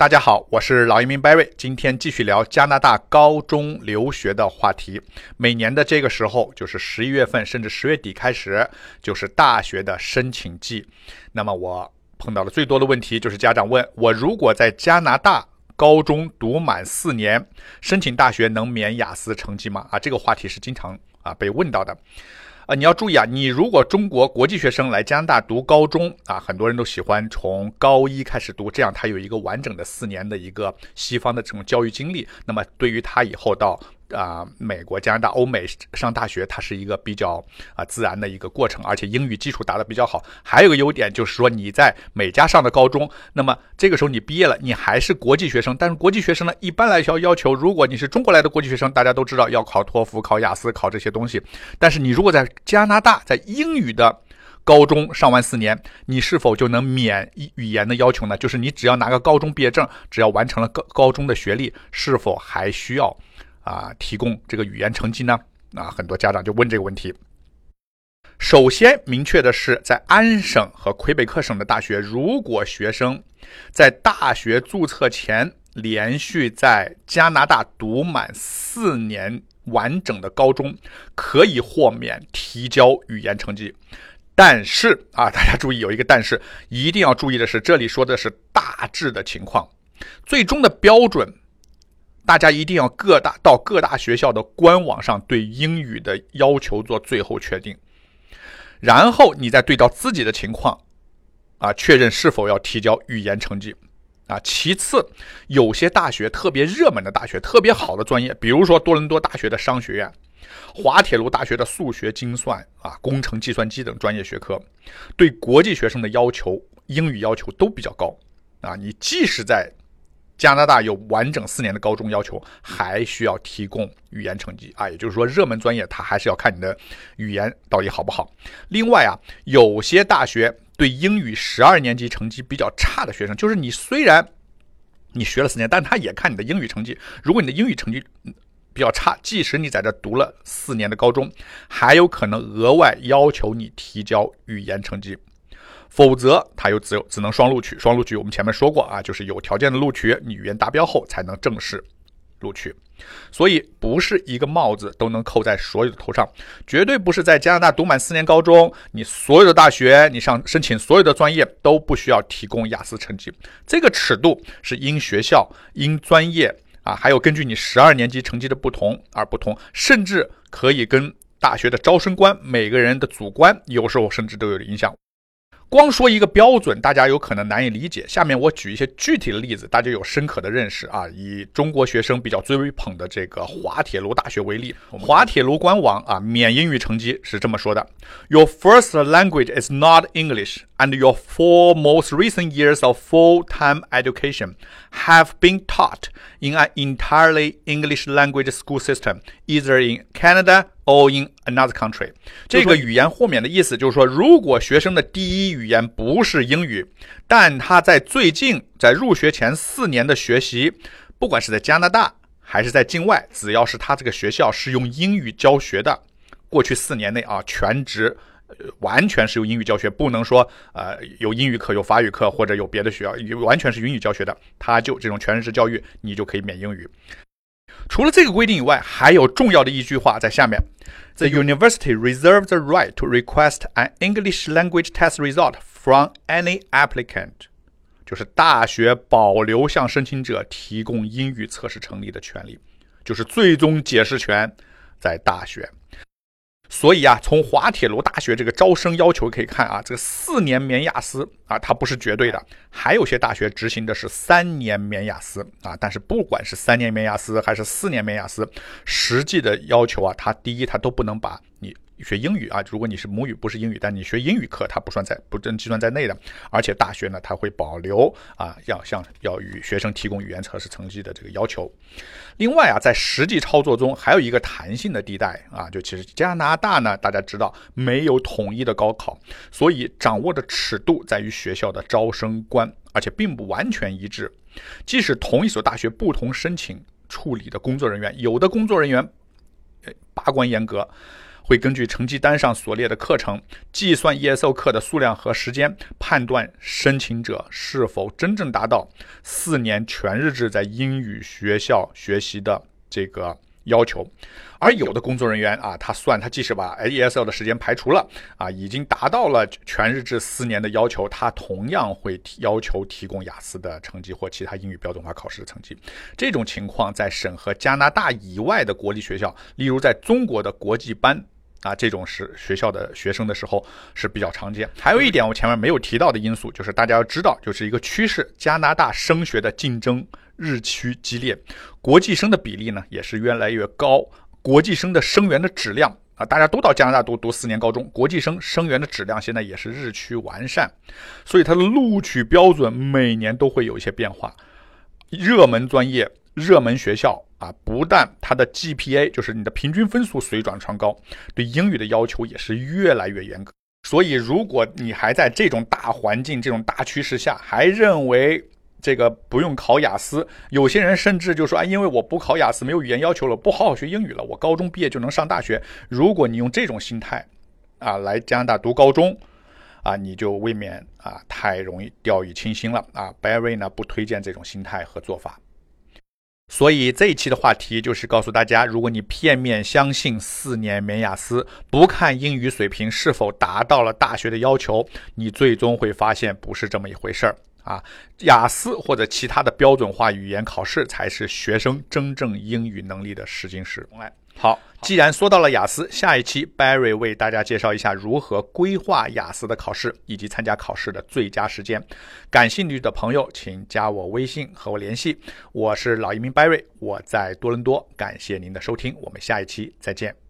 大家好，我是老移民 Barry，今天继续聊加拿大高中留学的话题。每年的这个时候，就是十一月份，甚至十月底开始，就是大学的申请季。那么我碰到的最多的问题就是家长问我，如果在加拿大高中读满四年，申请大学能免雅思成绩吗？啊，这个话题是经常啊被问到的。啊，你要注意啊！你如果中国国际学生来加拿大读高中啊，很多人都喜欢从高一开始读，这样他有一个完整的四年的一个西方的这种教育经历。那么对于他以后到。啊，美国、加拿大、欧美上大学，它是一个比较啊自然的一个过程，而且英语基础打得比较好。还有个优点就是说，你在美加上的高中，那么这个时候你毕业了，你还是国际学生。但是国际学生呢，一般来说要求，如果你是中国来的国际学生，大家都知道要考托福、考雅思、考这些东西。但是你如果在加拿大，在英语的高中上完四年，你是否就能免语言的要求呢？就是你只要拿个高中毕业证，只要完成了高高中的学历，是否还需要？啊，提供这个语言成绩呢？啊，很多家长就问这个问题。首先明确的是，在安省和魁北克省的大学，如果学生在大学注册前连续在加拿大读满四年完整的高中，可以豁免提交语言成绩。但是啊，大家注意有一个但是，一定要注意的是，这里说的是大致的情况，最终的标准。大家一定要各大到各大学校的官网上对英语的要求做最后确定，然后你再对照自己的情况，啊，确认是否要提交语言成绩，啊，其次，有些大学特别热门的大学，特别好的专业，比如说多伦多大学的商学院，滑铁卢大学的数学精算啊，工程计算机等专业学科，对国际学生的要求，英语要求都比较高，啊，你即使在。加拿大有完整四年的高中要求，还需要提供语言成绩啊，也就是说，热门专业它还是要看你的语言到底好不好。另外啊，有些大学对英语十二年级成绩比较差的学生，就是你虽然你学了四年，但他也看你的英语成绩。如果你的英语成绩比较差，即使你在这读了四年的高中，还有可能额外要求你提交语言成绩。否则，他又只有只能双录取。双录取我们前面说过啊，就是有条件的录取，你语言达标后才能正式录取。所以，不是一个帽子都能扣在所有的头上，绝对不是在加拿大读满四年高中，你所有的大学，你上申请所有的专业都不需要提供雅思成绩。这个尺度是因学校、因专业啊，还有根据你十二年级成绩的不同而不同，甚至可以跟大学的招生官每个人的主观有时候甚至都有影响。光说一个标准，大家有可能难以理解。下面我举一些具体的例子，大家有深刻的认识啊。以中国学生比较追捧的这个滑铁卢大学为例，滑铁卢官网啊，免英语成绩是这么说的：Your first language is not English, and your four most recent years of full-time education have been taught in an entirely English language school system, either in Canada. All in another country，这个语言豁免的意思就是说，如果学生的第一语言不是英语，但他在最近在入学前四年的学习，不管是在加拿大还是在境外，只要是他这个学校是用英语教学的，过去四年内啊，全职完全是由英语教学，不能说呃有英语课、有法语课或者有别的学校，完全是英语教学的，他就这种全日制教育，你就可以免英语。除了这个规定以外，还有重要的一句话在下面：The university reserves the right to request an English language test result from any applicant。就是大学保留向申请者提供英语测试成绩的权利，就是最终解释权在大学。所以啊，从滑铁卢大学这个招生要求可以看啊，这个四年免雅思啊，它不是绝对的，还有些大学执行的是三年免雅思啊。但是不管是三年免雅思还是四年免雅思，实际的要求啊，它第一，它都不能把你。学英语啊，如果你是母语不是英语，但你学英语课，它不算在不正计算在内的。而且大学呢，它会保留啊，要向要与学生提供语言测试成绩的这个要求。另外啊，在实际操作中还有一个弹性的地带啊，就其实加拿大呢，大家知道没有统一的高考，所以掌握的尺度在于学校的招生官，而且并不完全一致。即使同一所大学不同申请处理的工作人员，有的工作人员把关严格。会根据成绩单上所列的课程，计算 ESO 课的数量和时间，判断申请者是否真正达到四年全日制在英语学校学习的这个。要求，而有的工作人员啊，他算他即使把 ESL 的时间排除了啊，已经达到了全日制四年的要求，他同样会提要求提供雅思的成绩或其他英语标准化考试的成绩。这种情况在审核加拿大以外的国立学校，例如在中国的国际班啊这种是学校的学生的时候是比较常见。还有一点我前面没有提到的因素，就是大家要知道，就是一个趋势，加拿大升学的竞争。日趋激烈，国际生的比例呢也是越来越高。国际生的生源的质量啊，大家都到加拿大读读四年高中，国际生生源的质量现在也是日趋完善，所以它的录取标准每年都会有一些变化。热门专业、热门学校啊，不但它的 GPA 就是你的平均分数水涨船高，对英语的要求也是越来越严格。所以，如果你还在这种大环境、这种大趋势下，还认为，这个不用考雅思，有些人甚至就说啊，因为我不考雅思，没有语言要求了，不好好学英语了，我高中毕业就能上大学。如果你用这种心态啊来加拿大读高中，啊，你就未免啊太容易掉以轻心了啊。Barry 呢不推荐这种心态和做法。所以这一期的话题就是告诉大家，如果你片面相信四年免雅思，不看英语水平是否达到了大学的要求，你最终会发现不是这么一回事儿。啊，雅思或者其他的标准化语言考试才是学生真正英语能力的试金石。来，好，既然说到了雅思，下一期 Barry 为大家介绍一下如何规划雅思的考试以及参加考试的最佳时间。感兴趣的朋友，请加我微信和我联系。我是老移民 Barry，我在多伦多。感谢您的收听，我们下一期再见。